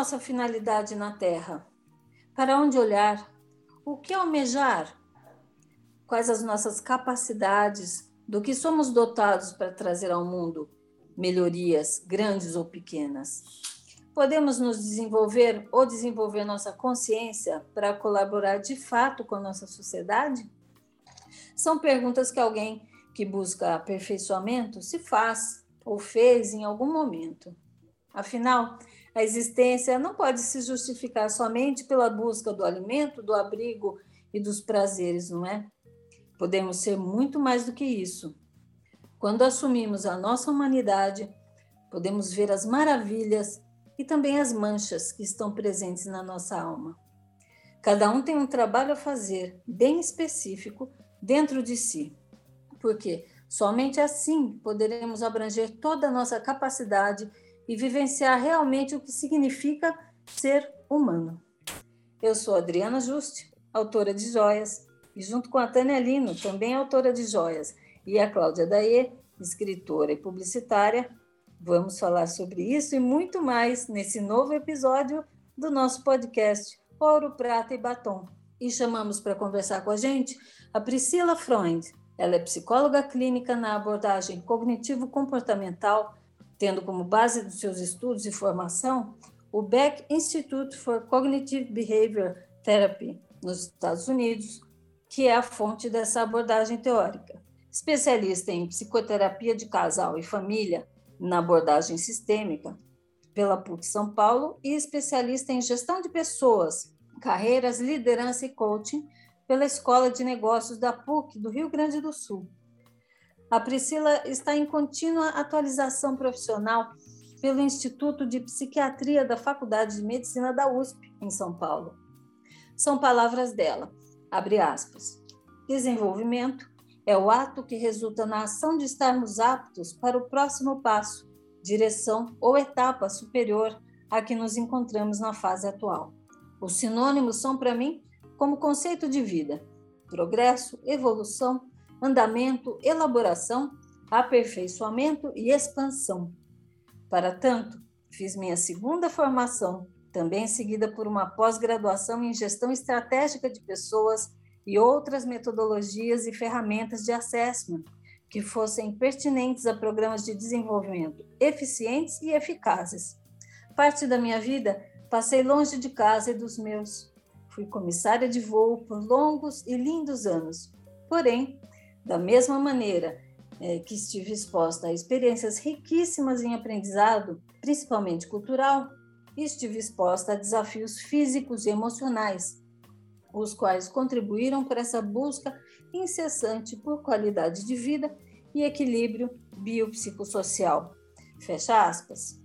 nossa finalidade na Terra? Para onde olhar? O que almejar? Quais as nossas capacidades? Do que somos dotados para trazer ao mundo melhorias, grandes ou pequenas? Podemos nos desenvolver ou desenvolver nossa consciência para colaborar de fato com a nossa sociedade? São perguntas que alguém que busca aperfeiçoamento se faz ou fez em algum momento. Afinal, a existência não pode se justificar somente pela busca do alimento, do abrigo e dos prazeres, não é? Podemos ser muito mais do que isso. Quando assumimos a nossa humanidade, podemos ver as maravilhas e também as manchas que estão presentes na nossa alma. Cada um tem um trabalho a fazer, bem específico, dentro de si. Porque somente assim poderemos abranger toda a nossa capacidade e vivenciar realmente o que significa ser humano. Eu sou Adriana Juste, autora de Joias, e junto com a Tânia Lino, também autora de Joias, e a Cláudia Daê, escritora e publicitária, Vamos falar sobre isso e muito mais nesse novo episódio do nosso podcast Ouro, Prata e Batom. E chamamos para conversar com a gente a Priscila Freund. Ela é psicóloga clínica na abordagem cognitivo-comportamental, tendo como base dos seus estudos e formação o Beck Institute for Cognitive Behavior Therapy, nos Estados Unidos, que é a fonte dessa abordagem teórica. Especialista em psicoterapia de casal e família, na abordagem sistêmica pela PUC São Paulo e especialista em gestão de pessoas, carreiras, liderança e coaching pela Escola de Negócios da PUC do Rio Grande do Sul. A Priscila está em contínua atualização profissional pelo Instituto de Psiquiatria da Faculdade de Medicina da USP, em São Paulo. São palavras dela, abre aspas. Desenvolvimento é o ato que resulta na ação de estarmos aptos para o próximo passo, direção ou etapa superior a que nos encontramos na fase atual. Os sinônimos são, para mim, como conceito de vida: progresso, evolução, andamento, elaboração, aperfeiçoamento e expansão. Para tanto, fiz minha segunda formação, também seguida por uma pós-graduação em gestão estratégica de pessoas e outras metodologias e ferramentas de assessment que fossem pertinentes a programas de desenvolvimento eficientes e eficazes. Parte da minha vida passei longe de casa e dos meus. Fui comissária de voo por longos e lindos anos. Porém, da mesma maneira é, que estive exposta a experiências riquíssimas em aprendizado, principalmente cultural, estive exposta a desafios físicos e emocionais os quais contribuíram para essa busca incessante por qualidade de vida e equilíbrio biopsicossocial. Fecha aspas.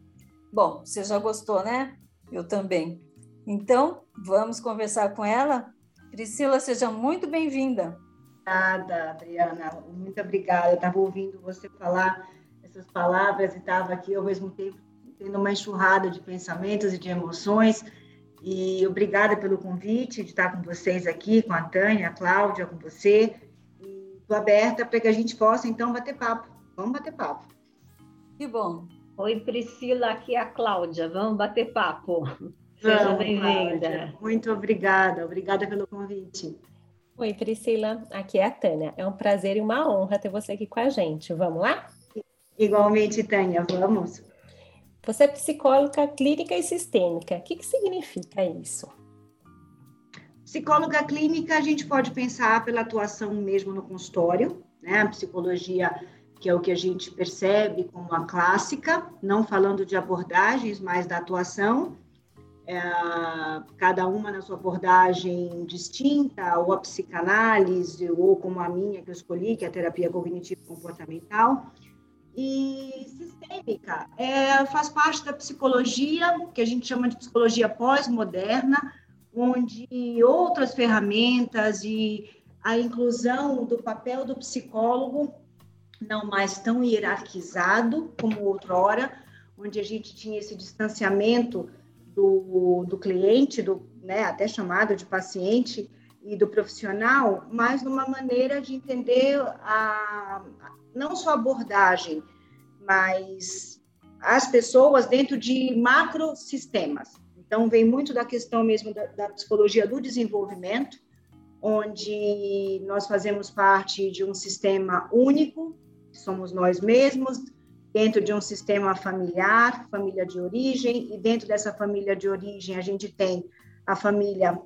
Bom, você já gostou, né? Eu também. Então, vamos conversar com ela? Priscila, seja muito bem-vinda. Obrigada, Adriana. Muito obrigada. Eu estava ouvindo você falar essas palavras e estava aqui ao mesmo tempo tendo uma enxurrada de pensamentos e de emoções e obrigada pelo convite de estar com vocês aqui, com a Tânia, a Cláudia, com você. Estou aberta para que a gente possa, então, bater papo. Vamos bater papo. Que bom. Oi, Priscila, aqui é a Cláudia. Vamos bater papo. Seja bem-vinda. Muito obrigada. Obrigada pelo convite. Oi, Priscila. Aqui é a Tânia. É um prazer e uma honra ter você aqui com a gente. Vamos lá? Igualmente, Tânia. Vamos. Você é psicóloga clínica e sistêmica. O que, que significa isso? Psicóloga clínica, a gente pode pensar pela atuação mesmo no consultório, né? A psicologia, que é o que a gente percebe como a clássica, não falando de abordagens, mas da atuação, é, cada uma na sua abordagem distinta, ou a psicanálise, ou como a minha que eu escolhi, que é a terapia cognitivo-comportamental e sistêmica. É, faz parte da psicologia, que a gente chama de psicologia pós-moderna, onde outras ferramentas e a inclusão do papel do psicólogo não mais tão hierarquizado como outrora, onde a gente tinha esse distanciamento do, do cliente, do, né, até chamado de paciente, e do profissional, mas numa maneira de entender a, não só abordagem, mas as pessoas dentro de macro sistemas. Então, vem muito da questão mesmo da, da psicologia do desenvolvimento, onde nós fazemos parte de um sistema único, somos nós mesmos, dentro de um sistema familiar, família de origem, e dentro dessa família de origem a gente tem a família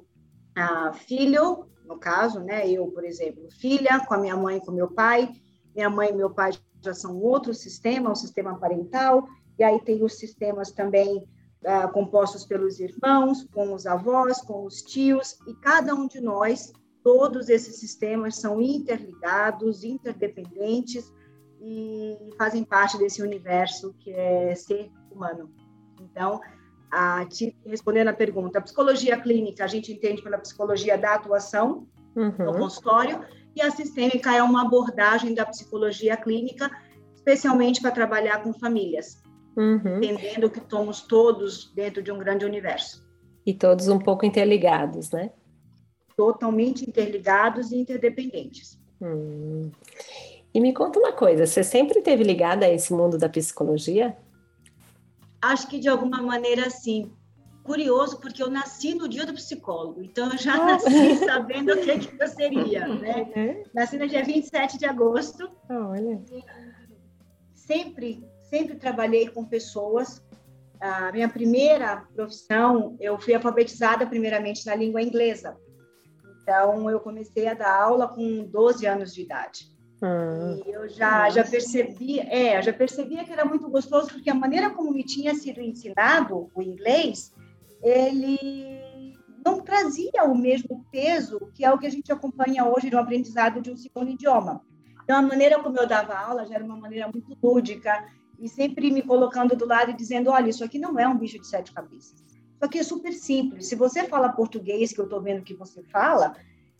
a filho, no caso, né? Eu, por exemplo, filha, com a minha mãe, com meu pai. Minha mãe e meu pai já são outro sistema, um sistema parental. E aí tem os sistemas também ah, compostos pelos irmãos, com os avós, com os tios. E cada um de nós, todos esses sistemas são interligados, interdependentes e fazem parte desse universo que é ser humano. Então, a, te, respondendo a pergunta, a psicologia clínica a gente entende pela psicologia da atuação uhum. no consultório e a sistêmica é uma abordagem da psicologia clínica, especialmente para trabalhar com famílias, uhum. entendendo que estamos todos dentro de um grande universo. E todos um pouco interligados, né? Totalmente interligados e interdependentes. Hum. E me conta uma coisa, você sempre teve ligada a esse mundo da psicologia? Acho que de alguma maneira sim. Curioso, porque eu nasci no dia do psicólogo, então eu já ah. nasci sabendo o que, que eu seria, né? Uhum. Nasci no dia 27 de agosto. Olha. Sempre, sempre trabalhei com pessoas. A minha primeira profissão, eu fui alfabetizada primeiramente na língua inglesa. Então, eu comecei a dar aula com 12 anos de idade. Ah, e eu já, já percebia, é, já percebia que era muito gostoso, porque a maneira como me tinha sido ensinado o inglês, ele não trazia o mesmo peso que é o que a gente acompanha hoje no aprendizado de um segundo idioma. Então, a maneira como eu dava aula já era uma maneira muito lúdica, e sempre me colocando do lado e dizendo: olha, isso aqui não é um bicho de sete cabeças. Isso aqui é super simples. Se você fala português, que eu estou vendo que você fala,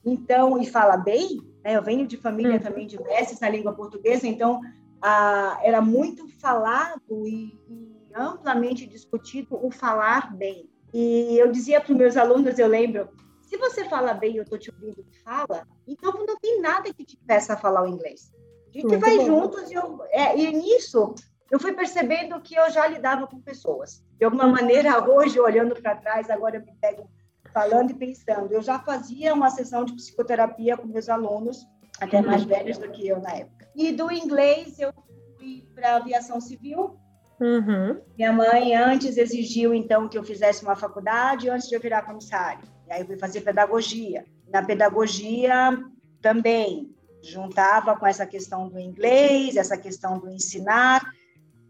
então, e fala bem, né? Eu venho de família uhum. também de mestres na língua portuguesa, então ah, era muito falado e, e, amplamente discutido o falar bem. E eu dizia para os meus alunos, eu lembro, se você fala bem, eu estou te ouvindo que fala, então não tem nada que te peça a falar o inglês. A gente muito vai bom. juntos e, eu, é, e nisso eu fui percebendo que eu já lidava com pessoas. De alguma maneira, hoje, olhando para trás, agora eu me pego falando e pensando. Eu já fazia uma sessão de psicoterapia com meus alunos, até mais velhos do que eu na época. E do inglês eu fui para a aviação civil. Uhum. Minha mãe antes exigiu então que eu fizesse uma faculdade antes de eu virar comissário. E aí eu fui fazer pedagogia. Na pedagogia também juntava com essa questão do inglês, essa questão do ensinar.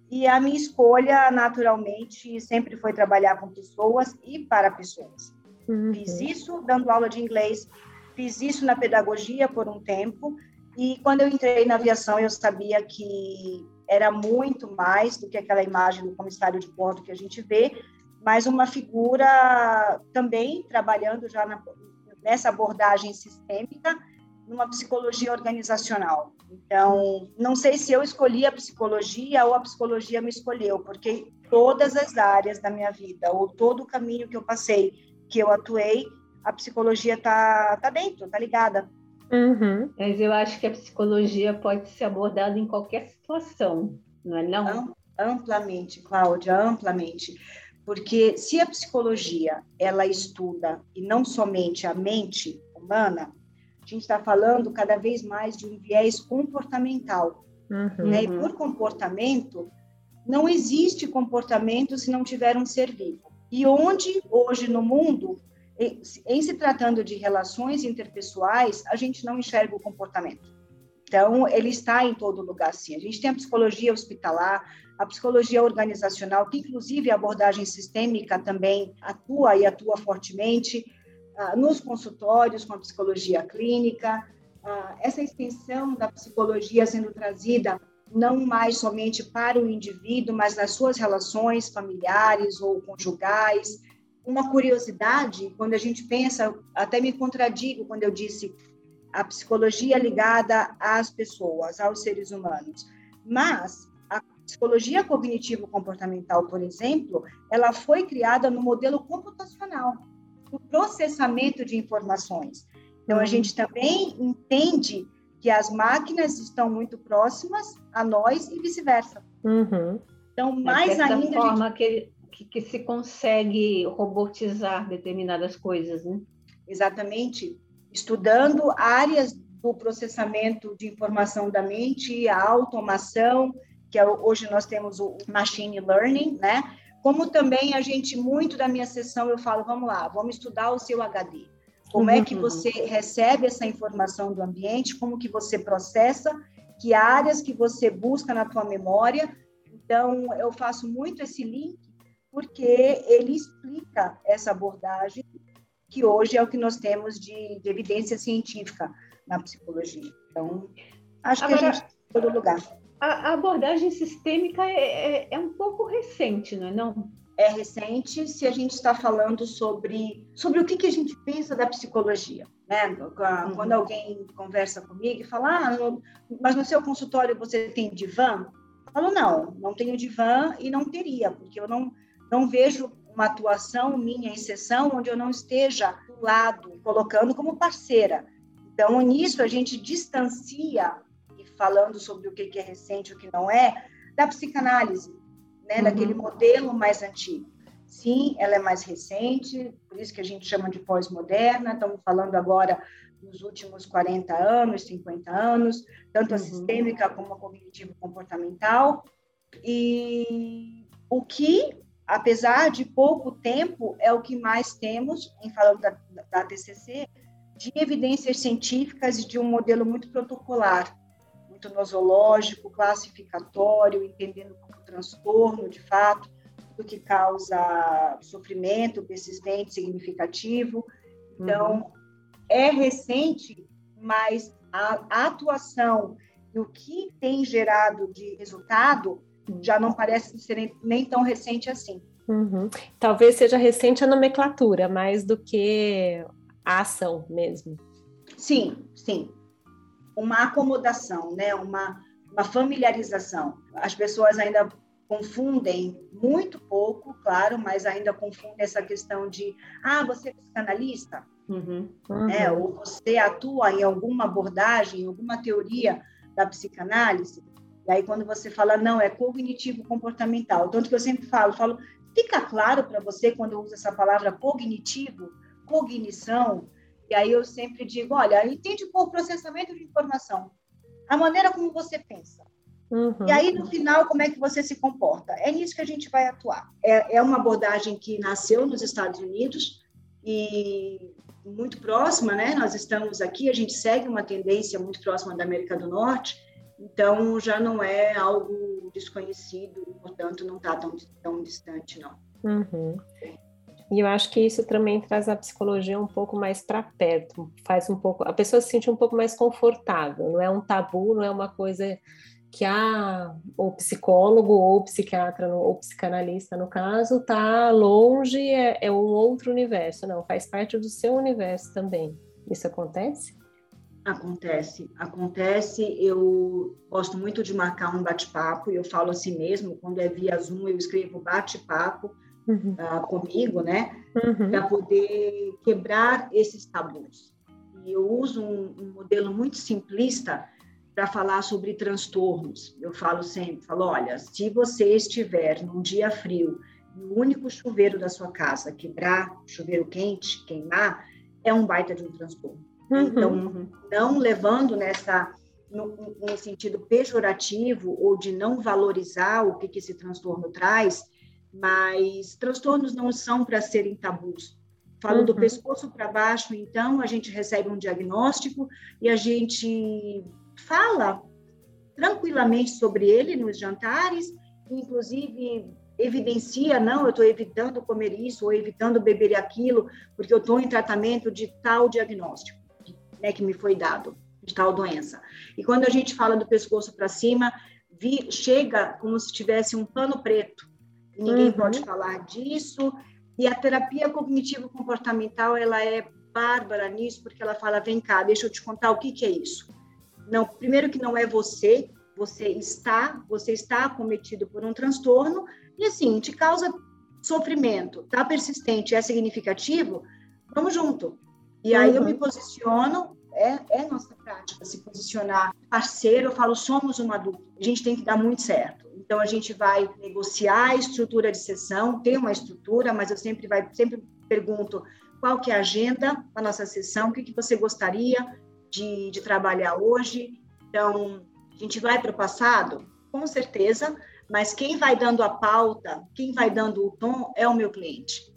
E a minha escolha, naturalmente, sempre foi trabalhar com pessoas e para pessoas. Uhum. Fiz isso dando aula de inglês, fiz isso na pedagogia por um tempo, e quando eu entrei na aviação, eu sabia que era muito mais do que aquela imagem do comissário de bordo que a gente vê, mas uma figura também trabalhando já na, nessa abordagem sistêmica, numa psicologia organizacional. Então, não sei se eu escolhi a psicologia ou a psicologia me escolheu, porque todas as áreas da minha vida, ou todo o caminho que eu passei, que eu atuei, a psicologia tá, tá dentro, tá ligada. Uhum. Mas eu acho que a psicologia pode ser abordada em qualquer situação, não é não? Amplamente, Cláudia, amplamente. Porque se a psicologia ela estuda e não somente a mente humana, a gente está falando cada vez mais de um viés comportamental. Uhum. Né? E por comportamento, não existe comportamento se não tiver um ser vivo. E onde hoje no mundo, em se tratando de relações interpessoais, a gente não enxerga o comportamento. Então, ele está em todo lugar, sim. A gente tem a psicologia hospitalar, a psicologia organizacional, que inclusive a abordagem sistêmica também atua e atua fortemente, ah, nos consultórios com a psicologia clínica, ah, essa extensão da psicologia sendo trazida não mais somente para o indivíduo, mas nas suas relações familiares ou conjugais. Uma curiosidade, quando a gente pensa, até me contradigo quando eu disse a psicologia ligada às pessoas, aos seres humanos. Mas a psicologia cognitivo-comportamental, por exemplo, ela foi criada no modelo computacional, o processamento de informações. Então, a uhum. gente também entende que as máquinas estão muito próximas a nós e vice-versa. Uhum. Então, mais é ainda. forma gente... que, que, que se consegue robotizar determinadas coisas, né? Exatamente, estudando áreas do processamento de informação da mente, a automação, que é, hoje nós temos o machine learning, né? Como também a gente, muito da minha sessão, eu falo, vamos lá, vamos estudar o seu HD. Como é que uhum. você recebe essa informação do ambiente, como que você processa, que áreas que você busca na tua memória. Então, eu faço muito esse link, porque ele explica essa abordagem, que hoje é o que nós temos de, de evidência científica na psicologia. Então, acho Agora, que a gente está em todo lugar. A, abordagem sistêmica é, é, é, um pouco recente, não é? Não? É recente se a gente está falando sobre, sobre o que, que a gente pensa da psicologia. Né? Uhum. Quando alguém conversa comigo e fala, ah, no, mas no seu consultório você tem divã? Eu falo, não, não tenho divã e não teria, porque eu não, não vejo uma atuação minha em sessão onde eu não esteja do lado, colocando como parceira. Então, nisso, a gente distancia, e falando sobre o que é recente e o que não é, da psicanálise, né? Uhum. daquele modelo mais antigo. Sim, ela é mais recente, por isso que a gente chama de pós-moderna, estamos falando agora nos últimos 40 anos, 50 anos, tanto a uhum. sistêmica como a cognitivo-comportamental. E o que, apesar de pouco tempo, é o que mais temos, em falando da, da TCC, de evidências científicas e de um modelo muito protocolar, muito nosológico, classificatório, entendendo o transtorno, de fato, do que causa sofrimento persistente, significativo. Então, uhum. é recente, mas a, a atuação e o que tem gerado de resultado já não parece ser nem tão recente assim. Uhum. Talvez seja recente a nomenclatura, mais do que a ação mesmo. Sim, sim. Uma acomodação, né? uma, uma familiarização. As pessoas ainda confundem muito pouco, claro, mas ainda confundem essa questão de ah, você é psicanalista, uhum. É, ou você atua em alguma abordagem, em alguma teoria da psicanálise. E aí quando você fala não, é cognitivo comportamental. Tanto que eu sempre falo, falo, fica claro para você quando eu uso essa palavra cognitivo, cognição, e aí eu sempre digo, olha, entende por processamento de informação, a maneira como você pensa. Uhum. E aí, no final, como é que você se comporta? É nisso que a gente vai atuar. É, é uma abordagem que nasceu nos Estados Unidos e muito próxima, né? Nós estamos aqui, a gente segue uma tendência muito próxima da América do Norte, então já não é algo desconhecido, portanto, não está tão, tão distante, não. Uhum. E eu acho que isso também traz a psicologia um pouco mais para perto, faz um pouco, a pessoa se sente um pouco mais confortável, não é um tabu, não é uma coisa que a o psicólogo ou psiquiatra ou psicanalista no caso está longe, é, é um outro universo, não, faz parte do seu universo também. Isso acontece? Acontece, acontece. Eu gosto muito de marcar um bate-papo e eu falo assim mesmo, quando é via Zoom eu escrevo bate-papo uhum. uh, comigo, né? Uhum. Para poder quebrar esses tabus. E eu uso um, um modelo muito simplista para falar sobre transtornos. Eu falo sempre, falo, olha, se você estiver num dia frio e o único chuveiro da sua casa quebrar, chuveiro quente, queimar, é um baita de um transtorno. Uhum. Então, não levando nessa no, no, sentido pejorativo ou de não valorizar o que, que esse transtorno traz, mas transtornos não são para serem tabus. Falo uhum. do pescoço para baixo, então a gente recebe um diagnóstico e a gente fala tranquilamente sobre ele nos jantares, inclusive evidencia, não, eu estou evitando comer isso ou evitando beber aquilo, porque eu estou em tratamento de tal diagnóstico, né, que me foi dado, de tal doença. E quando a gente fala do pescoço para cima, vi, chega como se tivesse um pano preto, ninguém uhum. pode falar disso. E a terapia cognitivo-comportamental, ela é bárbara nisso, porque ela fala, vem cá, deixa eu te contar o que, que é isso. Não, primeiro que não é você, você está, você está acometido por um transtorno, e assim, te causa sofrimento, tá persistente, é significativo, vamos junto. E aí eu me uhum. posiciono, é, é nossa prática se posicionar parceiro, eu falo, somos uma dupla, a gente tem que dar muito certo. Então a gente vai negociar a estrutura de sessão, tem uma estrutura, mas eu sempre vai sempre pergunto qual que é a agenda da nossa sessão, o que, que você gostaria de, de trabalhar hoje. Então, a gente vai para o passado? Com certeza, mas quem vai dando a pauta, quem vai dando o tom é o meu cliente.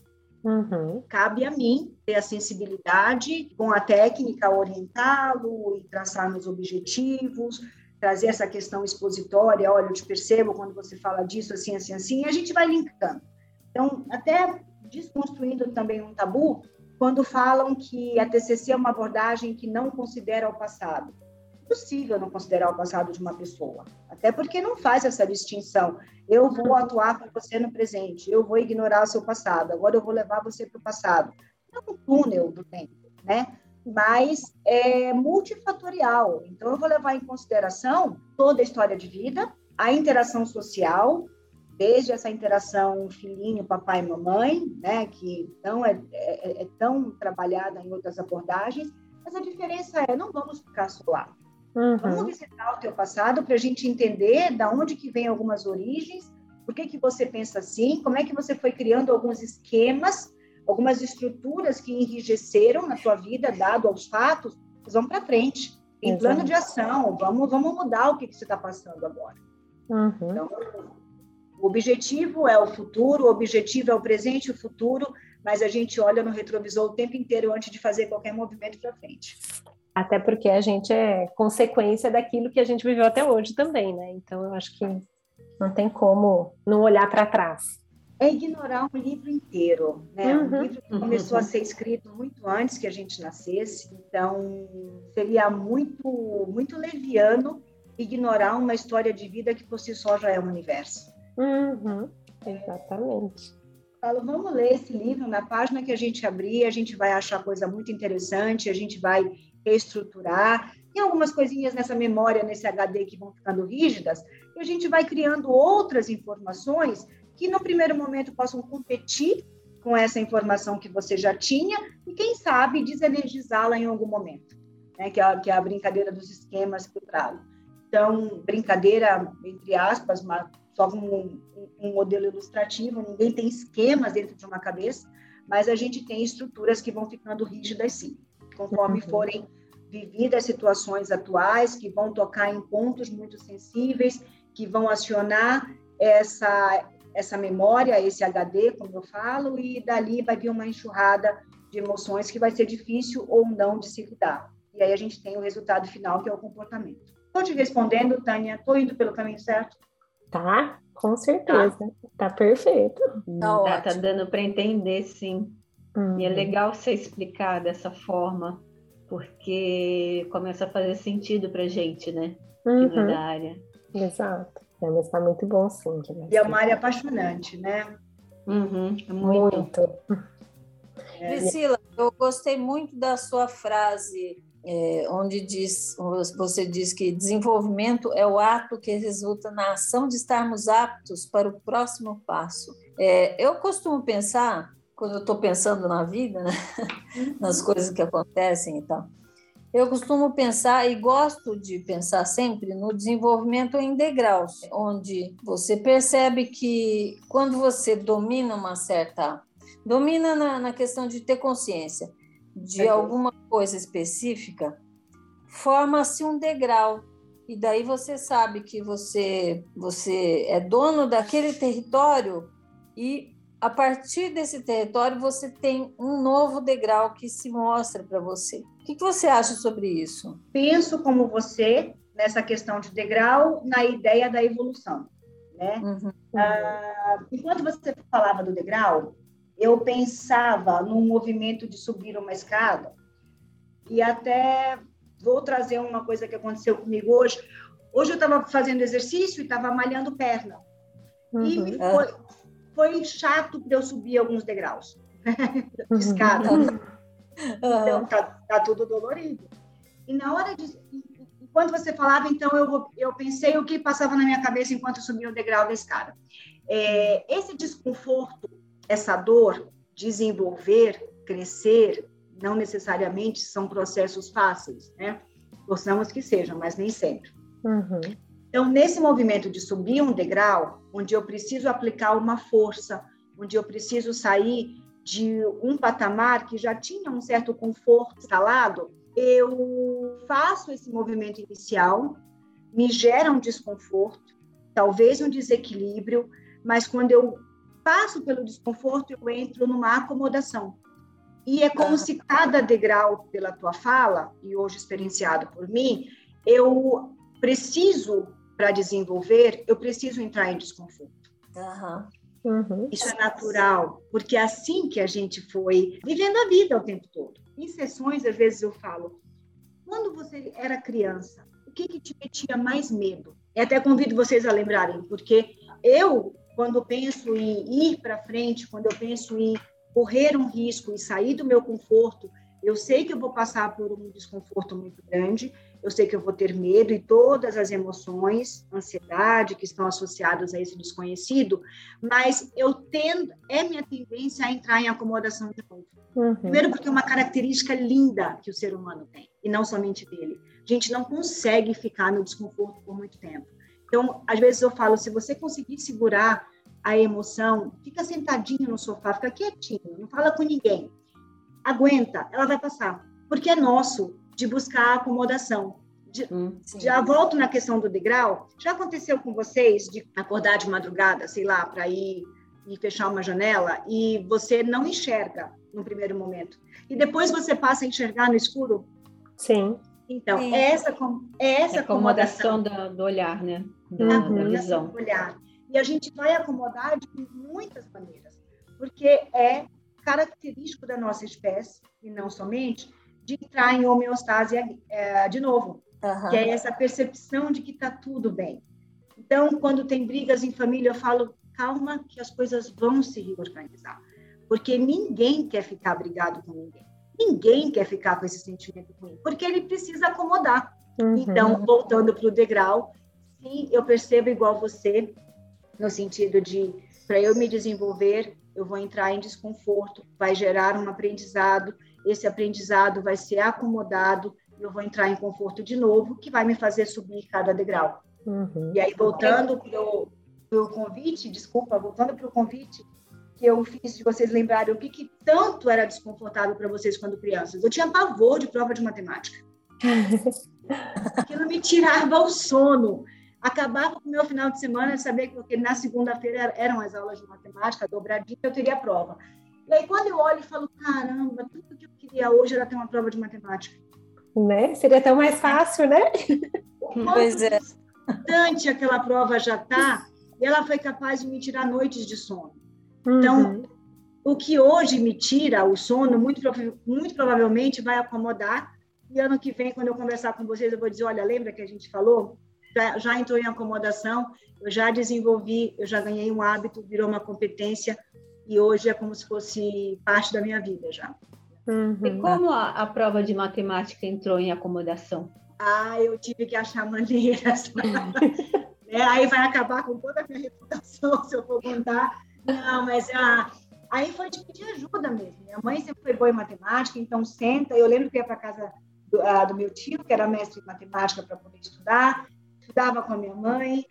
Uhum. Cabe a mim ter a sensibilidade com a técnica, orientá-lo e traçar meus objetivos, trazer essa questão expositória. Olha, eu te percebo quando você fala disso, assim, assim, assim, e a gente vai linkando. Então, até desconstruindo também um tabu, quando falam que a TCC é uma abordagem que não considera o passado possível não considerar o passado de uma pessoa, até porque não faz essa distinção. Eu vou atuar com você no presente, eu vou ignorar o seu passado, agora eu vou levar você para o passado. É um túnel do tempo, né? Mas é multifatorial. Então, eu vou levar em consideração toda a história de vida, a interação social, desde essa interação filhinho, papai e mamãe, né, que não é, é, é, tão trabalhada em outras abordagens, mas a diferença é, não vamos ficar só lá. Uhum. Vamos visitar o teu passado para a gente entender da onde que vem algumas origens, por que que você pensa assim, como é que você foi criando alguns esquemas, algumas estruturas que enrijeceram na tua vida, dado aos fatos, vamos para frente. Tem Exato. plano de ação, vamos, vamos mudar o que, que você está passando agora. Uhum. Então, o objetivo é o futuro, o objetivo é o presente e o futuro, mas a gente olha no retrovisor o tempo inteiro antes de fazer qualquer movimento para frente. Até porque a gente é consequência daquilo que a gente viveu até hoje também, né? Então eu acho que não tem como não olhar para trás. É ignorar um livro inteiro, né? Uhum. Um livro que começou uhum. a ser escrito muito antes que a gente nascesse, então seria muito, muito leviano ignorar uma história de vida que por si só já é um universo. Uhum. Exatamente. Falo, vamos ler esse livro na página que a gente abrir, a gente vai achar coisa muito interessante, a gente vai reestruturar. Tem algumas coisinhas nessa memória, nesse HD que vão ficando rígidas, e a gente vai criando outras informações que no primeiro momento possam competir com essa informação que você já tinha e quem sabe desenergizá-la em algum momento, né? que, é a, que é a brincadeira dos esquemas que eu trago. Então, brincadeira, entre aspas, mas só um, um modelo ilustrativo, ninguém tem esquemas dentro de uma cabeça, mas a gente tem estruturas que vão ficando rígidas sim conforme uhum. forem vividas situações atuais, que vão tocar em pontos muito sensíveis, que vão acionar essa, essa memória, esse HD, como eu falo, e dali vai vir uma enxurrada de emoções que vai ser difícil ou não de se lidar. E aí a gente tem o resultado final, que é o comportamento. Estou te respondendo, Tânia, estou indo pelo caminho certo? Tá, com certeza. Tá, tá perfeito. Tá, tá dando para entender, sim. Uhum. E é legal você explicar dessa forma, porque começa a fazer sentido para gente, né? Uhum. Que da área. Exato. É, mas está muito bom, sim. E é uma área apaixonante, né? Uhum. É muito. muito. É. Priscila, eu gostei muito da sua frase é, onde diz, você diz que desenvolvimento é o ato que resulta na ação de estarmos aptos para o próximo passo. É, eu costumo pensar quando eu estou pensando na vida, né? nas coisas que acontecem e tal, eu costumo pensar e gosto de pensar sempre no desenvolvimento em degraus, onde você percebe que quando você domina uma certa. domina na, na questão de ter consciência de alguma coisa específica, forma-se um degrau. E daí você sabe que você, você é dono daquele território e a partir desse território você tem um novo degrau que se mostra para você. O que, que você acha sobre isso? Penso como você nessa questão de degrau na ideia da evolução, né? Uhum. Ah, enquanto você falava do degrau, eu pensava num movimento de subir uma escada e até vou trazer uma coisa que aconteceu comigo hoje. Hoje eu estava fazendo exercício e estava malhando perna. Uhum. E foi, foi chato para eu subir alguns degraus de escada. Uhum. Então, tá, tá, tudo dolorido. E na hora de. Enquanto você falava, então, eu, eu pensei o que passava na minha cabeça enquanto eu subia o degrau da escada. É, esse desconforto, essa dor, desenvolver, crescer, não necessariamente são processos fáceis, né? Gostamos que sejam, mas nem sempre. Uhum. Então, nesse movimento de subir um degrau, onde eu preciso aplicar uma força, onde eu preciso sair de um patamar que já tinha um certo conforto instalado, eu faço esse movimento inicial, me gera um desconforto, talvez um desequilíbrio, mas quando eu passo pelo desconforto, eu entro numa acomodação. E é como se cada degrau, pela tua fala, e hoje experienciado por mim, eu preciso para desenvolver, eu preciso entrar em desconforto. Uhum. Uhum. Isso é natural, porque é assim que a gente foi vivendo a vida o tempo todo. Em sessões, às vezes eu falo, quando você era criança, o que, que te metia mais medo? E até convido vocês a lembrarem, porque eu, quando penso em ir para frente, quando eu penso em correr um risco e sair do meu conforto, eu sei que eu vou passar por um desconforto muito grande, eu sei que eu vou ter medo e todas as emoções, ansiedade que estão associadas a esse desconhecido, mas eu tendo, é minha tendência a entrar em acomodação de novo. Uhum. Primeiro porque é uma característica linda que o ser humano tem, e não somente dele. A gente não consegue ficar no desconforto por muito tempo. Então, às vezes eu falo, se você conseguir segurar a emoção, fica sentadinho no sofá, fica quietinho, não fala com ninguém. Aguenta, ela vai passar, porque é nosso de buscar acomodação. De, hum, já volto na questão do degrau. Já aconteceu com vocês de acordar de madrugada, sei lá, para ir e fechar uma janela e você não enxerga no primeiro momento e depois você passa a enxergar no escuro? Sim. Então, Sim. essa é essa acomodação, acomodação do, do, olhar, né? Da, uhum. da visão. Olhar. E a gente vai acomodar de muitas maneiras, porque é característico da nossa espécie e não somente de entrar em homeostase é, de novo, uhum. que é essa percepção de que está tudo bem. Então, quando tem brigas em família, eu falo, calma, que as coisas vão se reorganizar. Porque ninguém quer ficar brigado com ninguém. Ninguém quer ficar com esse sentimento ruim, porque ele precisa acomodar. Uhum. Então, voltando para o degrau, sim, eu percebo igual você, no sentido de, para eu me desenvolver, eu vou entrar em desconforto, vai gerar um aprendizado, esse aprendizado vai ser acomodado eu vou entrar em conforto de novo, que vai me fazer subir cada degrau. Uhum. E aí, voltando para o convite, desculpa, voltando para o convite que eu fiz de vocês lembrarem o que, que tanto era desconfortável para vocês quando crianças. Eu tinha pavor de prova de matemática. Aquilo me tirava o sono. Acabava com o meu final de semana, saber que na segunda-feira eram as aulas de matemática, dobradinha, eu teria prova. E aí, quando eu olho e falo, caramba, tudo que eu queria hoje era ter uma prova de matemática. Né? Seria tão mais fácil, né? Pois é. Distante aquela prova já está, e ela foi capaz de me tirar noites de sono. Então, uhum. o que hoje me tira o sono, muito, muito provavelmente vai acomodar, e ano que vem, quando eu conversar com vocês, eu vou dizer, olha, lembra que a gente falou? Já, já entrou em acomodação, eu já desenvolvi, eu já ganhei um hábito, virou uma competência, e hoje é como se fosse parte da minha vida já. Uhum. E como a, a, prova de matemática entrou em acomodação? Ah, eu tive que achar maneiras. é, aí vai acabar com toda a minha reputação se eu for contar. Não, mas ah, aí foi de pedir ajuda mesmo. Minha mãe sempre foi boa em matemática, então senta. Eu lembro que ia para casa do, ah, do meu tio, que era mestre em matemática, para poder estudar. Estudava com a minha mãe.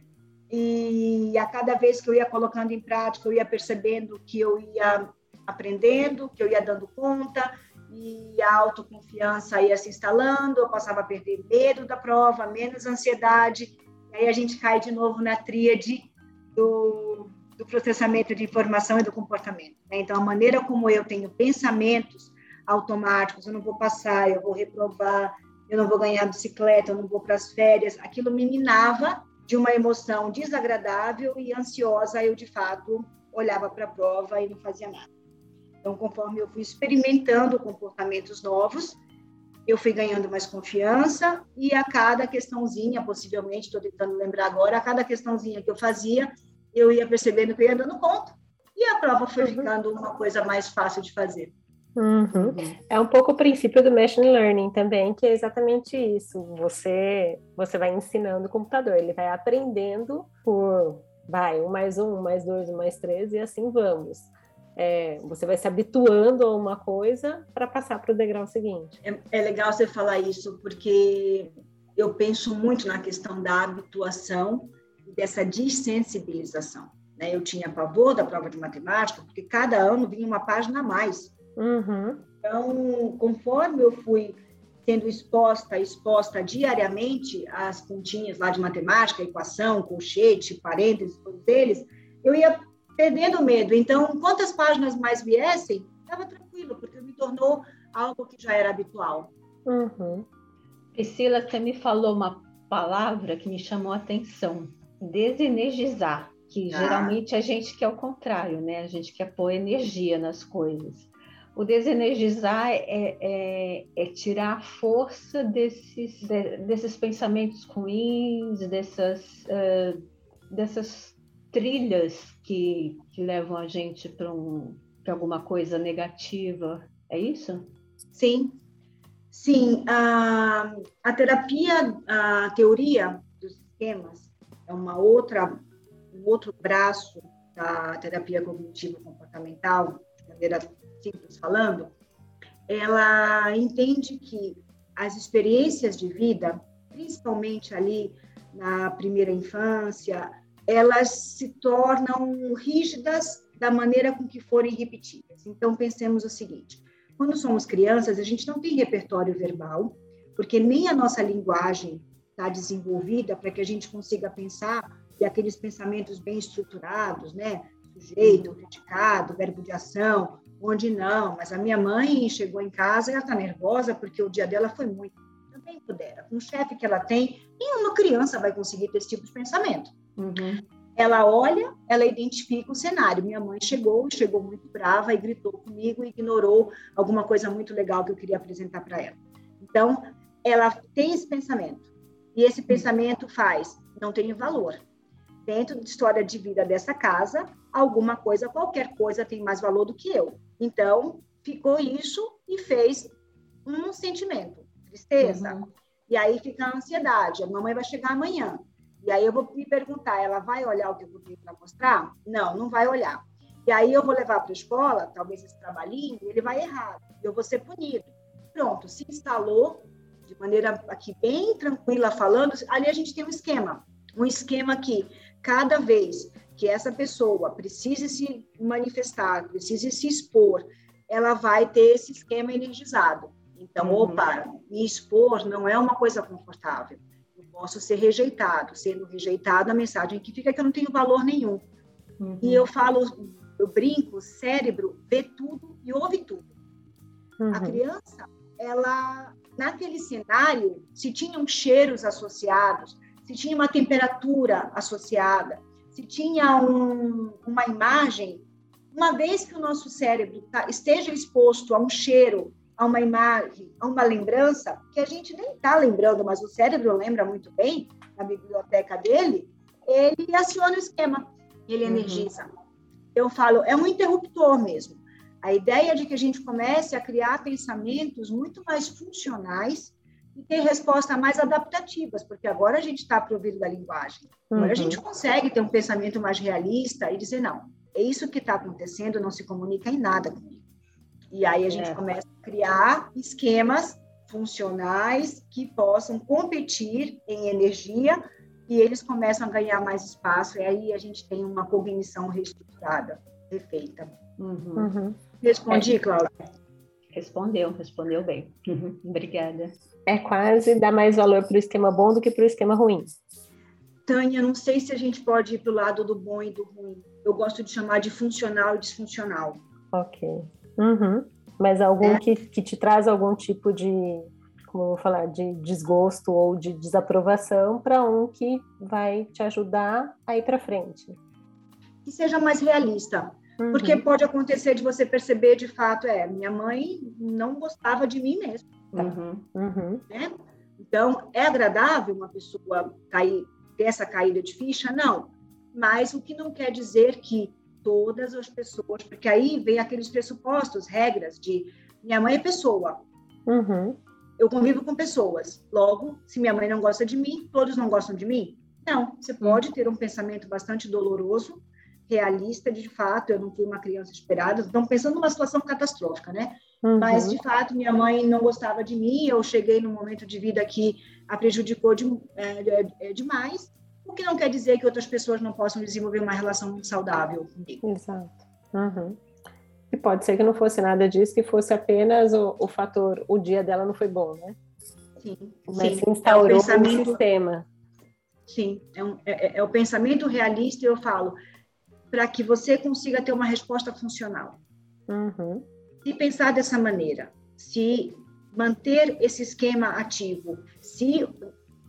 E a cada vez que eu ia colocando em prática, eu ia percebendo que eu ia aprendendo, que eu ia dando conta, e a autoconfiança ia se instalando, eu passava a perder medo da prova, menos ansiedade, e aí a gente cai de novo na tríade do, do processamento de informação e do comportamento. Né? Então, a maneira como eu tenho pensamentos automáticos, eu não vou passar, eu vou reprovar, eu não vou ganhar bicicleta, eu não vou para as férias, aquilo me minava de uma emoção desagradável e ansiosa, eu de fato olhava para a prova e não fazia nada. Então, conforme eu fui experimentando comportamentos novos, eu fui ganhando mais confiança e a cada questãozinha, possivelmente, estou tentando lembrar agora, a cada questãozinha que eu fazia, eu ia percebendo que eu ia dando conta e a prova foi uhum. ficando uma coisa mais fácil de fazer. Uhum. uhum. É um pouco o princípio do machine learning também, que é exatamente isso. Você você vai ensinando o computador, ele vai aprendendo por vai um mais um, um mais dois, um mais três e assim vamos. É, você vai se habituando a uma coisa para passar para o degrau seguinte. É, é legal você falar isso porque eu penso muito na questão da habituação e dessa desensibilização. Né? Eu tinha pavor da prova de matemática, porque cada ano vinha uma página a mais. Uhum. Então, conforme eu fui sendo exposta, exposta diariamente às pontinhas lá de matemática, equação, colchete, parênteses, todos eles, eu ia perdendo medo. Então, quantas páginas mais viessem, estava tranquilo, porque me tornou algo que já era habitual. Uhum. Priscila, você me falou uma palavra que me chamou a atenção: desenergizar, que ah. geralmente a gente quer o contrário, né? A gente quer pôr energia nas coisas. O desenergizar é, é, é tirar a força desses, de, desses pensamentos ruins, dessas, uh, dessas trilhas que, que levam a gente para um, alguma coisa negativa. É isso? Sim, sim. A, a terapia, a teoria dos sistemas é uma outra, um outro braço da terapia cognitivo comportamental, de maneira simples falando, ela entende que as experiências de vida, principalmente ali na primeira infância, elas se tornam rígidas da maneira com que forem repetidas. Então, pensemos o seguinte: quando somos crianças, a gente não tem repertório verbal, porque nem a nossa linguagem está desenvolvida para que a gente consiga pensar e aqueles pensamentos bem estruturados, né? Sujeito, predicado, verbo de ação, onde não, mas a minha mãe chegou em casa e ela está nervosa porque o dia dela foi muito. Também pudera. Com o chefe que ela tem, nenhuma criança vai conseguir ter esse tipo de pensamento. Uhum. Ela olha, ela identifica o cenário. Minha mãe chegou, chegou muito brava e gritou comigo e ignorou alguma coisa muito legal que eu queria apresentar para ela. Então, ela tem esse pensamento. E esse pensamento faz, não tem valor. Dentro da história de vida dessa casa, alguma coisa, qualquer coisa tem mais valor do que eu. Então, ficou isso e fez um sentimento, tristeza. Uhum. E aí fica a ansiedade. A mamãe vai chegar amanhã. E aí eu vou me perguntar, ela vai olhar o que eu vou para mostrar? Não, não vai olhar. E aí eu vou levar para a escola, talvez esse trabalhinho, ele vai errar. Eu vou ser punido. Pronto, se instalou de maneira aqui bem tranquila falando, ali a gente tem um esquema. Um esquema que cada vez que essa pessoa precise se manifestar, precise se expor, ela vai ter esse esquema energizado. Então, uhum. opa, me expor não é uma coisa confortável. Eu posso ser rejeitado. Sendo rejeitado, a mensagem que fica é que eu não tenho valor nenhum. Uhum. E eu falo, eu brinco, o cérebro vê tudo e ouve tudo. Uhum. A criança, ela, naquele cenário, se tinham cheiros associados, se tinha uma temperatura associada, se tinha um, uma imagem, uma vez que o nosso cérebro tá, esteja exposto a um cheiro, a uma imagem, a uma lembrança, que a gente nem está lembrando, mas o cérebro lembra muito bem, na biblioteca dele, ele aciona o esquema, ele uhum. energiza. Eu falo, é um interruptor mesmo. A ideia de que a gente comece a criar pensamentos muito mais funcionais e ter respostas mais adaptativas, porque agora a gente está provido da linguagem. Agora uhum. a gente consegue ter um pensamento mais realista e dizer, não, é isso que está acontecendo, não se comunica em nada comigo. E aí a gente é. começa a criar esquemas funcionais que possam competir em energia e eles começam a ganhar mais espaço, e aí a gente tem uma cognição reestruturada, refeita. Uhum. Uhum. Respondi, Cláudia? Respondeu, respondeu bem. Uhum. Obrigada é quase dar mais valor para o esquema bom do que para o esquema ruim. Tânia, não sei se a gente pode ir para o lado do bom e do ruim. Eu gosto de chamar de funcional e disfuncional. Ok. Uhum. Mas algum é. que, que te traz algum tipo de, como eu vou falar, de desgosto ou de desaprovação para um que vai te ajudar a ir para frente. Que seja mais realista. Uhum. Porque pode acontecer de você perceber de fato, é, minha mãe não gostava de mim mesmo. Uhum. Uhum. Né? Então, é agradável uma pessoa cair, ter essa caída de ficha? Não. Mas o que não quer dizer que todas as pessoas, porque aí vem aqueles pressupostos, regras de minha mãe é pessoa. Uhum. Eu convivo com pessoas. Logo, se minha mãe não gosta de mim, todos não gostam de mim? Não. Você pode uhum. ter um pensamento bastante doloroso, realista, de fato, eu não fui uma criança esperada. Estamos pensando numa situação catastrófica, né? Uhum. Mas, de fato, minha mãe não gostava de mim, eu cheguei num momento de vida que a prejudicou de, é, é, é demais, o que não quer dizer que outras pessoas não possam desenvolver uma relação muito saudável comigo. Exato. Uhum. E pode ser que não fosse nada disso, que fosse apenas o, o fator, o dia dela não foi bom, né? Sim. Mas sim. instaurou é um pensamento, sistema. Sim, é, um, é, é, é o pensamento realista, eu falo, para que você consiga ter uma resposta funcional. Uhum. Se pensar dessa maneira, se manter esse esquema ativo, se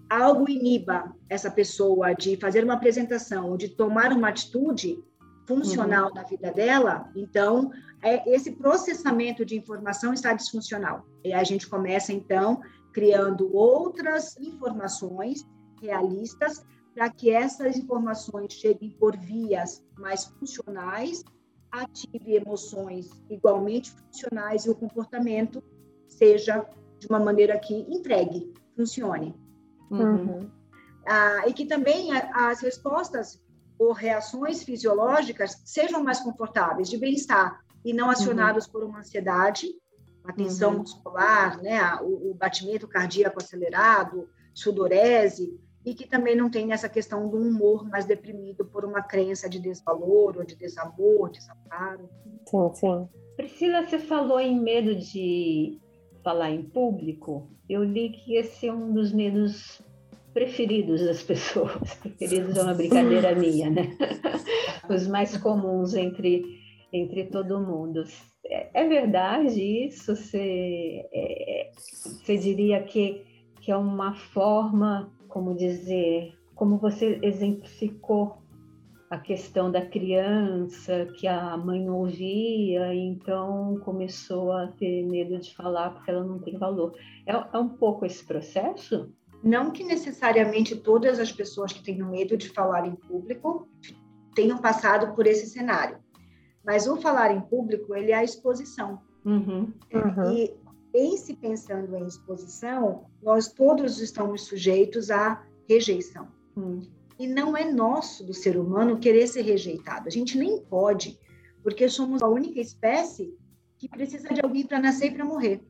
algo iniba essa pessoa de fazer uma apresentação ou de tomar uma atitude funcional uhum. na vida dela, então é, esse processamento de informação está disfuncional. E a gente começa então criando outras informações realistas para que essas informações cheguem por vias mais funcionais, ative emoções igualmente funcionais e o comportamento seja de uma maneira que entregue, funcione. Uhum. Ah, e que também as respostas ou reações fisiológicas sejam mais confortáveis, de bem-estar, e não acionadas uhum. por uma ansiedade, uma tensão uhum. muscular, né, o, o, batimento cardíaco acelerado, sudorese, e que também não tem essa questão do humor mais deprimido por uma crença de desvalor ou de desamor, desamparo. Sim, sim. Priscila, você falou em medo de falar em público. Eu li que esse é um dos medos preferidos das pessoas. Preferidos é uma brincadeira minha, né? Os mais comuns entre, entre todo mundo. É, é verdade isso? Você, é, você diria que, que é uma forma, como dizer, como você exemplificou a questão da criança que a mãe não ouvia, e então começou a ter medo de falar porque ela não tem valor. É, é um pouco esse processo? Não que necessariamente todas as pessoas que tenham medo de falar em público tenham passado por esse cenário, mas o falar em público ele é a exposição. Uhum, uhum. E em se pensando em exposição, nós todos estamos sujeitos à rejeição. Uhum. E não é nosso do ser humano querer ser rejeitado. A gente nem pode, porque somos a única espécie que precisa de alguém para nascer e para morrer.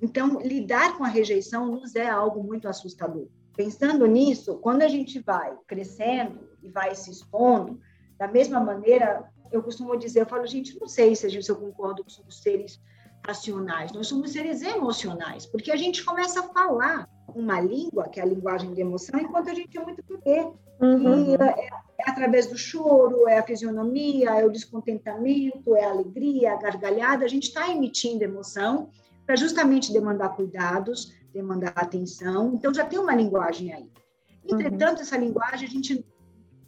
Então, lidar com a rejeição nos é algo muito assustador. Pensando nisso, quando a gente vai crescendo e vai se expondo, da mesma maneira, eu costumo dizer, eu falo, gente, não sei se eu concordo que somos seres racionais, nós somos seres emocionais, porque a gente começa a falar uma língua, que é a linguagem de emoção, enquanto a gente é muito bebê. Uhum. E é, é, através do choro, é a fisionomia, é o descontentamento, é a alegria, a gargalhada, a gente está emitindo emoção para justamente demandar cuidados, demandar atenção. Então já tem uma linguagem aí. Entretanto, uhum. essa linguagem a gente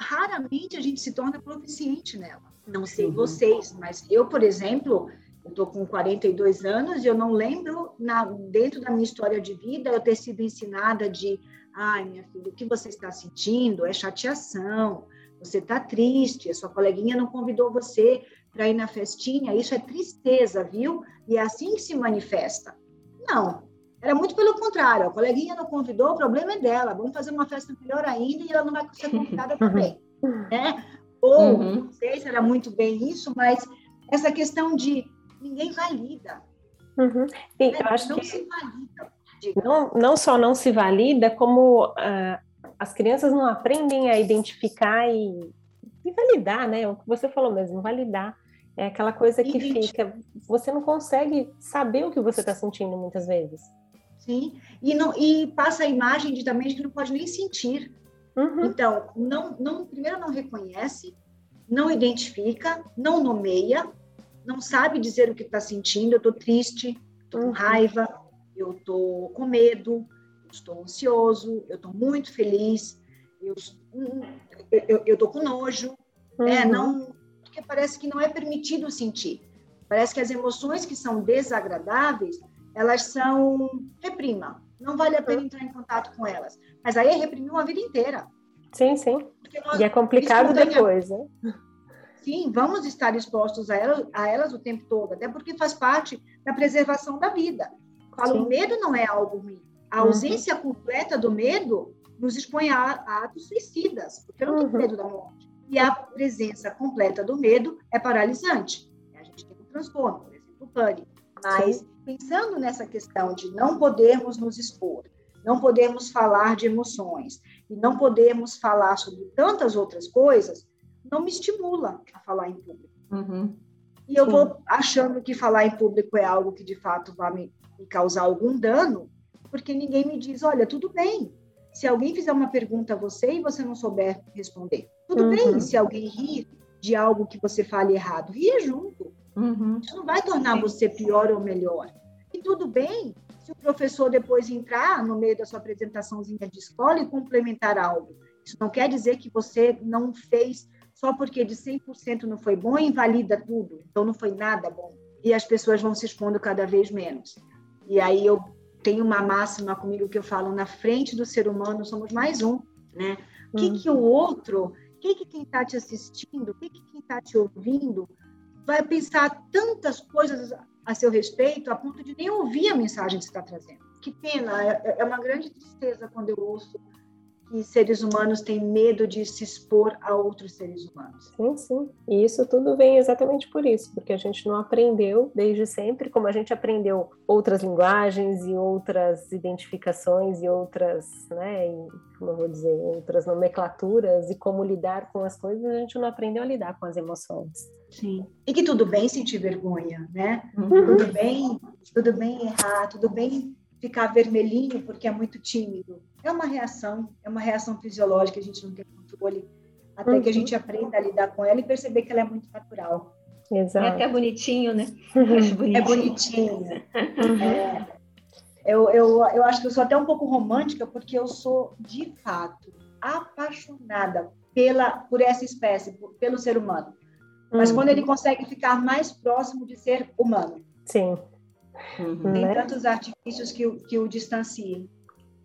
raramente a gente se torna proficiente nela. Não sei uhum. vocês, mas eu, por exemplo, eu estou com 42 anos e eu não lembro na, dentro da minha história de vida eu ter sido ensinada de, ai minha filha, o que você está sentindo é chateação, você está triste, a sua coleguinha não convidou você para ir na festinha, isso é tristeza, viu? E é assim que se manifesta. Não, era muito pelo contrário, a coleguinha não convidou, o problema é dela, vamos fazer uma festa melhor ainda e ela não vai ser convidada também, né? Ou, uhum. não sei se era muito bem isso, mas essa questão de ninguém valida. Uhum. Sim, né? eu acho não que se valida. Não, não só não se valida, como uh, as crianças não aprendem a identificar e, e validar, né? O que você falou mesmo, validar. É aquela coisa que fica, você não consegue saber o que você está sentindo muitas vezes. Sim, e, não, e passa a imagem de também que não pode nem sentir. Uhum. Então, não, não, primeiro não reconhece, não identifica, não nomeia, não sabe dizer o que está sentindo. Eu estou triste, estou com uhum. raiva, eu estou com medo, estou ansioso, eu estou muito feliz, eu estou com nojo, né? uhum. né? Não, porque parece que não é permitido sentir. Parece que as emoções que são desagradáveis, elas são reprima. Não vale a pena entrar em contato com elas. Mas aí é reprimir uma vida inteira. Sim, sim. Nós, e é complicado depois, né? Sim, vamos estar expostos a elas, a elas o tempo todo, até porque faz parte da preservação da vida. Falo, o medo não é algo ruim. A uhum. ausência uhum. completa do medo nos expõe a, atos suicidas, porque eu não tenho uhum. medo da morte. E a presença completa do medo é paralisante. A gente tem um transtorno, por exemplo, o pânico. Mas Sim. pensando nessa questão de não podermos nos expor, não podermos falar de emoções e não podermos falar sobre tantas outras coisas, não me estimula a falar em público. Uhum. E eu Sim. vou achando que falar em público é algo que de fato vai me, me causar algum dano, porque ninguém me diz, olha, tudo bem, se alguém fizer uma pergunta a você e você não souber responder, tudo uhum. bem se alguém rir de algo que você fale errado, ria junto. Uhum. Isso não vai tornar você pior ou melhor. E tudo bem se o professor depois entrar no meio da sua apresentaçãozinha de escola e complementar algo. Isso não quer dizer que você não fez só porque de 100% não foi bom, invalida tudo. Então não foi nada bom. E as pessoas vão se expondo cada vez menos. E aí eu tenho uma máxima comigo que eu falo, na frente do ser humano somos mais um, né? O que, uhum. que o outro, o que, que quem está te assistindo, o que, que quem está te ouvindo vai pensar tantas coisas a seu respeito a ponto de nem ouvir a mensagem que você está trazendo. Que pena, é, é uma grande tristeza quando eu ouço que seres humanos têm medo de se expor a outros seres humanos. Sim, sim. E isso tudo vem exatamente por isso, porque a gente não aprendeu desde sempre, como a gente aprendeu outras linguagens e outras identificações e outras, né, e, como eu vou dizer, outras nomenclaturas e como lidar com as coisas, a gente não aprendeu a lidar com as emoções. Sim. E que tudo bem sentir vergonha, né? Uhum. Tudo bem, tudo bem errar, tudo bem ficar vermelhinho porque é muito tímido. É uma reação, é uma reação fisiológica, a gente não tem controle, até uhum. que a gente aprenda a lidar com ela e perceber que ela é muito natural. Exato. É até bonitinho, né? Bonitinho. É bonitinho. Uhum. É, eu, eu, eu acho que eu sou até um pouco romântica, porque eu sou, de fato, apaixonada pela, por essa espécie, por, pelo ser humano. Mas uhum. quando ele consegue ficar mais próximo de ser humano. Sim. Uhum. Tem né? tantos artifícios que, que o distanciem.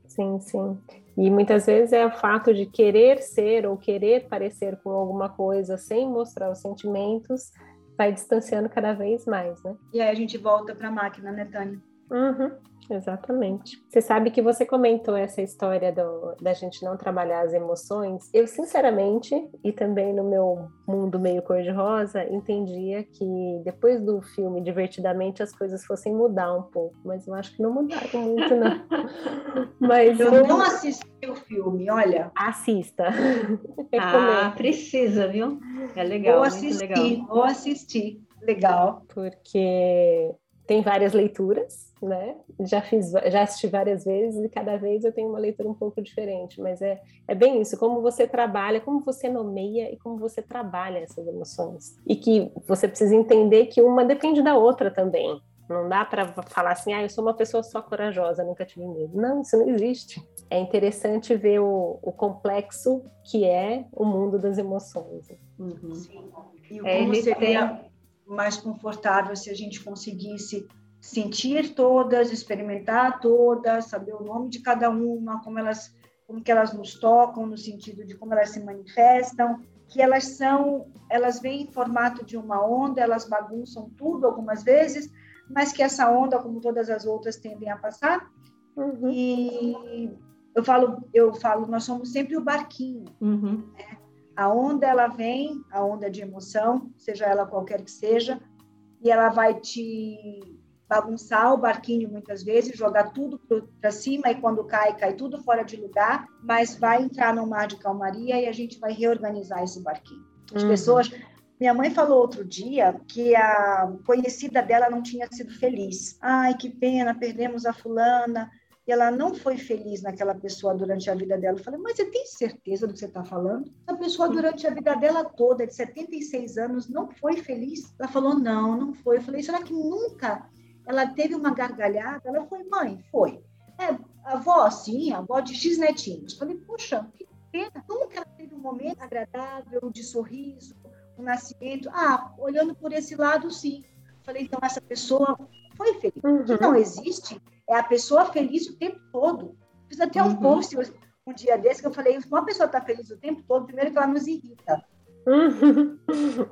Sim, sim. E muitas vezes é o fato de querer ser ou querer parecer com alguma coisa sem mostrar os sentimentos vai distanciando cada vez mais, né? E aí a gente volta para a máquina, né, Tânia? Uhum. Exatamente. Você sabe que você comentou essa história do, da gente não trabalhar as emoções. Eu, sinceramente, e também no meu mundo meio cor-de-rosa, entendia que depois do filme Divertidamente as coisas fossem mudar um pouco, mas eu acho que não mudaram muito, não. mas eu não assisti o filme, olha. Assista. ah, precisa, viu? É legal. Vou assistir, legal. vou assistir. Legal. Porque tem várias leituras, né? Já fiz, já assisti várias vezes e cada vez eu tenho uma leitura um pouco diferente, mas é, é bem isso, como você trabalha, como você nomeia e como você trabalha essas emoções. E que você precisa entender que uma depende da outra também. Não dá para falar assim, ah, eu sou uma pessoa só corajosa, nunca tive medo. Não, isso não existe. É interessante ver o, o complexo que é o mundo das emoções. Uhum. Sim. E o é, como seria mais confortável se a gente conseguisse sentir todas, experimentar todas, saber o nome de cada uma, como elas, como que elas nos tocam no sentido de como elas se manifestam, que elas são, elas vêm em formato de uma onda, elas bagunçam tudo algumas vezes, mas que essa onda, como todas as outras, tendem a passar. Uhum. E eu falo, eu falo, nós somos sempre o barquinho. Uhum. Né? A onda ela vem, a onda de emoção, seja ela qualquer que seja, e ela vai te bagunçar o barquinho muitas vezes, jogar tudo para cima e quando cai, cai tudo fora de lugar, mas vai entrar no mar de calmaria e a gente vai reorganizar esse barquinho. As uhum. pessoas. Minha mãe falou outro dia que a conhecida dela não tinha sido feliz. Ai, que pena, perdemos a fulana e ela não foi feliz naquela pessoa durante a vida dela. Eu falei, mas você tem certeza do que você está falando? A pessoa, durante a vida dela toda, de 76 anos, não foi feliz? Ela falou, não, não foi. Eu falei, será que nunca ela teve uma gargalhada? Ela foi, mãe, foi. É, a avó, sim, a avó de X netinhos. Eu falei, poxa, que pena. Nunca ela teve um momento agradável, de sorriso, um nascimento. Ah, olhando por esse lado, sim. Eu falei, então essa pessoa foi feliz. Uhum. Que não existe é a pessoa feliz o tempo todo. Fiz até um uhum. post um dia desse que eu falei, se uma pessoa está feliz o tempo todo, primeiro que ela nos irrita. Uhum.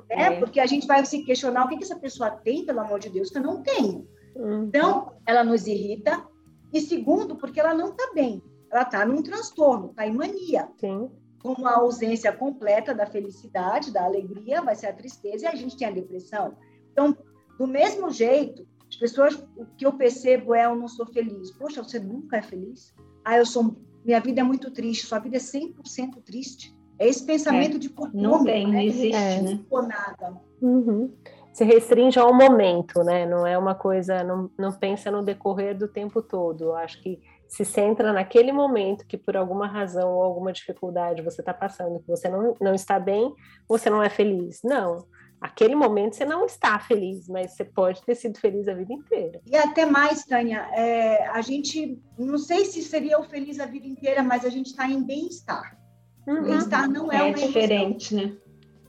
É, porque a gente vai se questionar o que, que essa pessoa tem, pelo amor de Deus, que eu não tenho. Uhum. Então, ela nos irrita. E segundo, porque ela não está bem. Ela está num transtorno, está em mania. Sim. Como a ausência completa da felicidade, da alegria, vai ser a tristeza e a gente tem a depressão. Então, do mesmo jeito As pessoas, o que eu percebo é eu não sou feliz. Poxa, você nunca é feliz? Ah, eu sou, minha vida é muito triste. Sua vida é 100% triste. É esse pensamento é, de Não tem, né? não existe, é. né? Por nada. Uhum. Se restringe ao momento, né? Não é uma coisa, não, não pensa no decorrer do tempo todo. Eu acho que se centra naquele momento que por alguma razão ou alguma dificuldade você está passando, que você não, não está bem, você não é feliz. Não. Aquele momento você não está feliz, mas você pode ter sido feliz a vida inteira. E até mais, Tânia, é, a gente, não sei se seria o feliz a vida inteira, mas a gente está em bem-estar. Uhum. Bem-estar não é, é uma diferente, emoção. né?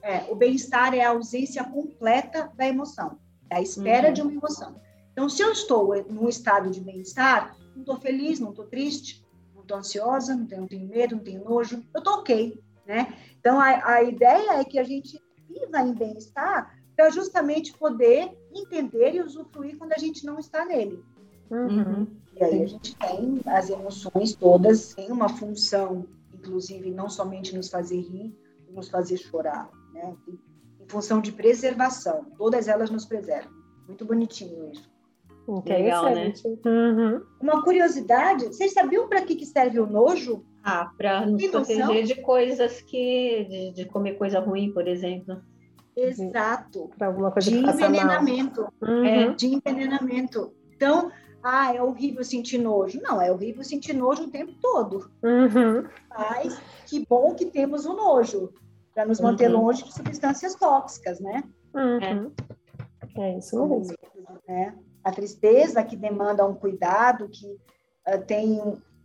É, o bem-estar é a ausência completa da emoção, é a espera uhum. de uma emoção. Então, se eu estou num estado de bem-estar, não estou feliz, não estou triste, não estou ansiosa, não tenho, não tenho, medo, não tenho nojo, eu estou ok, né? Então, a, a ideia é que a gente viva em bem-estar para justamente poder entender e usufruir quando a gente não está nele. Uhum. E aí a gente tem as emoções todas, tem uma função, inclusive, não somente nos fazer rir, nos fazer chorar, né? Em função de preservação, todas elas nos preservam. Muito bonitinho isso. Legal, né? Uhum. Uma curiosidade, vocês sabiam para que, que serve o nojo? Ah, para nos proteger de coisas que. De, de, comer coisa ruim, por exemplo. Exato. Para alguma coisa de envenenamento. Uhum. É, de envenenamento. Então, ah, é horrível sentir nojo. Não, é horrível sentir nojo o tempo todo. Uhum. Mas que bom que temos o nojo para nos manter uhum. longe de substâncias tóxicas, né? Uhum. É. é isso mesmo. É a tristeza que demanda um cuidado, que uh, tem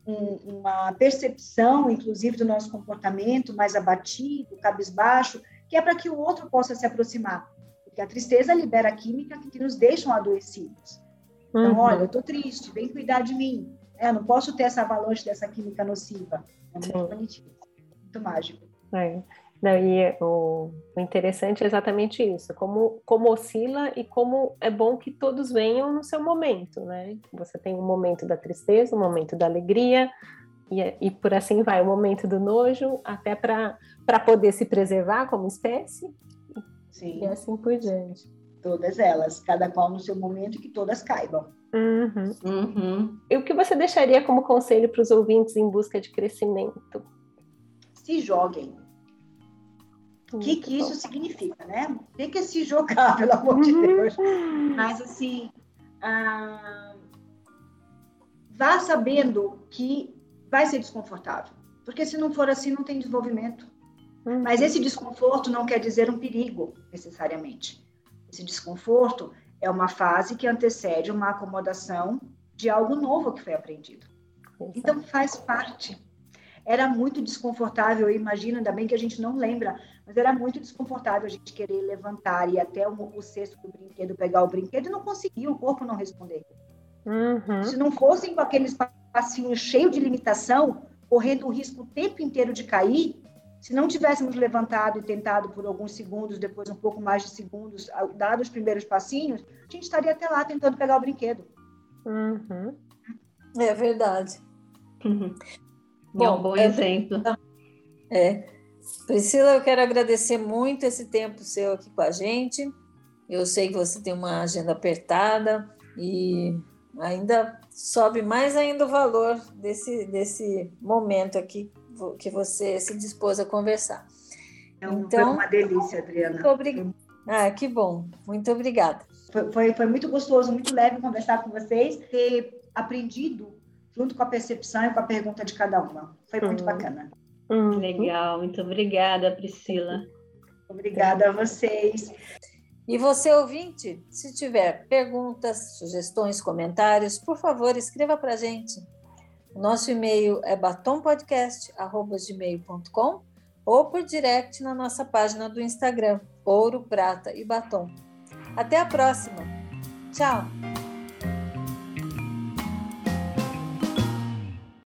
um, uma percepção, inclusive, do nosso comportamento mais abatido, cabisbaixo, que é para que o outro possa se aproximar. Porque a tristeza libera química que, nos deixam adoecidos. Então, uhum. olha, eu estou triste, vem cuidar de mim. É, eu não posso ter essa avalanche dessa química nociva. É muito Sim. bonitinho, muito mágico. É. Não, e o, o, interessante é exatamente isso, como, como oscila e como é bom que todos venham no seu momento, né? Você tem o um momento da tristeza, o um momento da alegria, e, e por assim vai, o momento do nojo, até para poder se preservar como espécie, Sim. e assim por diante. Todas elas, cada qual no seu momento que todas caibam. Uhum. Uhum. E o que você deixaria como conselho para os ouvintes em busca de crescimento? Se joguem o que, que isso significa, né? Tem que se jogar, pelo amor de Deus. Mas, assim, ah, vá sabendo que vai ser desconfortável. Porque se não for assim, não tem desenvolvimento. Uhum. Mas esse desconforto não quer dizer um perigo, necessariamente. Esse desconforto é uma fase que antecede uma acomodação de algo novo que foi aprendido. Então, faz parte era muito desconfortável, eu imagino, ainda bem que a gente não lembra, mas era muito desconfortável a gente querer levantar e até o, o cesto do brinquedo, pegar o brinquedo e não conseguir, o corpo não responder. Uhum. Se não fossem com aqueles passinhos cheios de limitação, correndo o risco o tempo inteiro de cair, se não tivéssemos levantado e tentado por alguns segundos, depois um pouco mais de segundos, dado os primeiros passinhos, a gente estaria até lá tentando pegar o brinquedo. Uhum. É verdade. Uhum. Bom, é um bom exemplo. É. Priscila, eu quero agradecer muito esse tempo seu aqui com a gente. Eu sei que você tem uma agenda apertada e ainda sobe mais ainda o valor desse, desse momento aqui que você se dispôs a conversar. É um, então, foi uma delícia, Adriana. Muito obrigada. Ah, que bom. Muito obrigada. Foi, foi, foi muito gostoso, muito leve conversar com vocês, ter aprendido junto com a percepção e com a pergunta de cada uma. Foi muito uhum. bacana. Uhum. Legal, muito obrigada, Priscila. Obrigada a vocês. E você, ouvinte, se tiver perguntas, sugestões, comentários, por favor, escreva para a gente. Nosso e-mail é batompodcast.gmail.com ou por direct na nossa página do Instagram, Ouro, Prata e Batom. Até a próxima. Tchau!